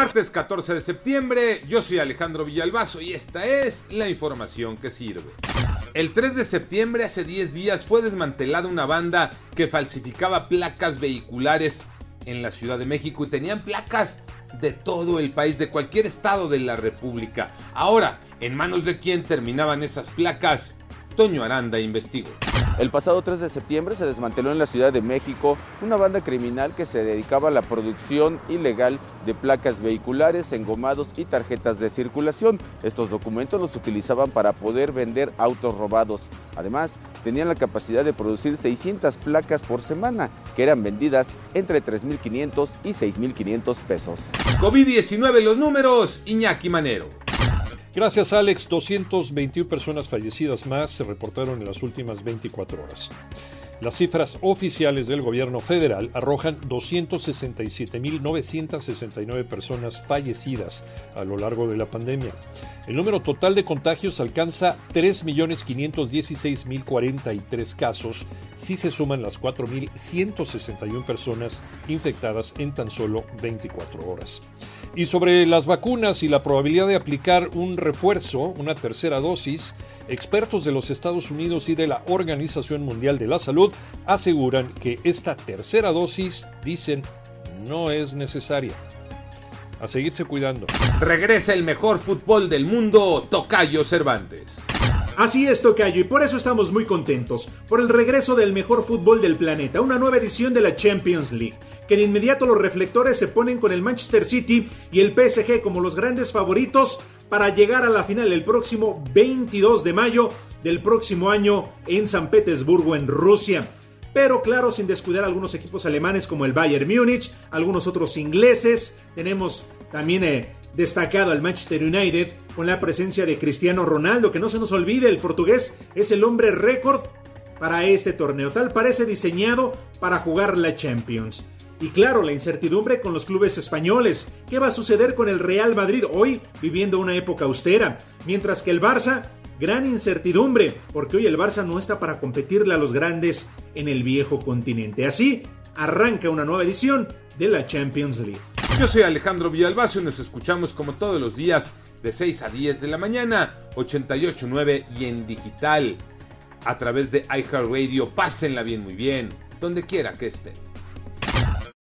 Martes 14 de septiembre, yo soy Alejandro Villalbazo y esta es la información que sirve. El 3 de septiembre, hace 10 días, fue desmantelada una banda que falsificaba placas vehiculares en la Ciudad de México y tenían placas de todo el país, de cualquier estado de la República. Ahora, ¿en manos de quién terminaban esas placas? Toño Aranda investigó. El pasado 3 de septiembre se desmanteló en la Ciudad de México una banda criminal que se dedicaba a la producción ilegal de placas vehiculares, engomados y tarjetas de circulación. Estos documentos los utilizaban para poder vender autos robados. Además, tenían la capacidad de producir 600 placas por semana, que eran vendidas entre 3.500 y 6.500 pesos. COVID-19 los números, Iñaki Manero. Gracias Alex, 221 personas fallecidas más se reportaron en las últimas 24 horas. Las cifras oficiales del gobierno federal arrojan 267.969 personas fallecidas a lo largo de la pandemia. El número total de contagios alcanza 3.516.043 casos si se suman las 4.161 personas infectadas en tan solo 24 horas. Y sobre las vacunas y la probabilidad de aplicar un refuerzo, una tercera dosis, expertos de los Estados Unidos y de la Organización Mundial de la Salud aseguran que esta tercera dosis, dicen, no es necesaria. A seguirse cuidando. Regresa el mejor fútbol del mundo, Tocayo Cervantes. Así es, Tocayo, y por eso estamos muy contentos, por el regreso del mejor fútbol del planeta, una nueva edición de la Champions League, que de inmediato los reflectores se ponen con el Manchester City y el PSG como los grandes favoritos para llegar a la final el próximo 22 de mayo del próximo año en San Petersburgo, en Rusia. Pero claro, sin descuidar algunos equipos alemanes como el Bayern Múnich, algunos otros ingleses. Tenemos también eh, destacado al Manchester United con la presencia de Cristiano Ronaldo, que no se nos olvide, el portugués es el hombre récord para este torneo. Tal parece diseñado para jugar la Champions. Y claro, la incertidumbre con los clubes españoles. ¿Qué va a suceder con el Real Madrid hoy viviendo una época austera? Mientras que el Barça, gran incertidumbre, porque hoy el Barça no está para competirle a los grandes en el viejo continente. Así, arranca una nueva edición de la Champions League. Yo soy Alejandro Villalbacio y nos escuchamos como todos los días de 6 a 10 de la mañana, 88.9 y en digital a través de iHeartRadio. Pásenla bien, muy bien, donde quiera que estén.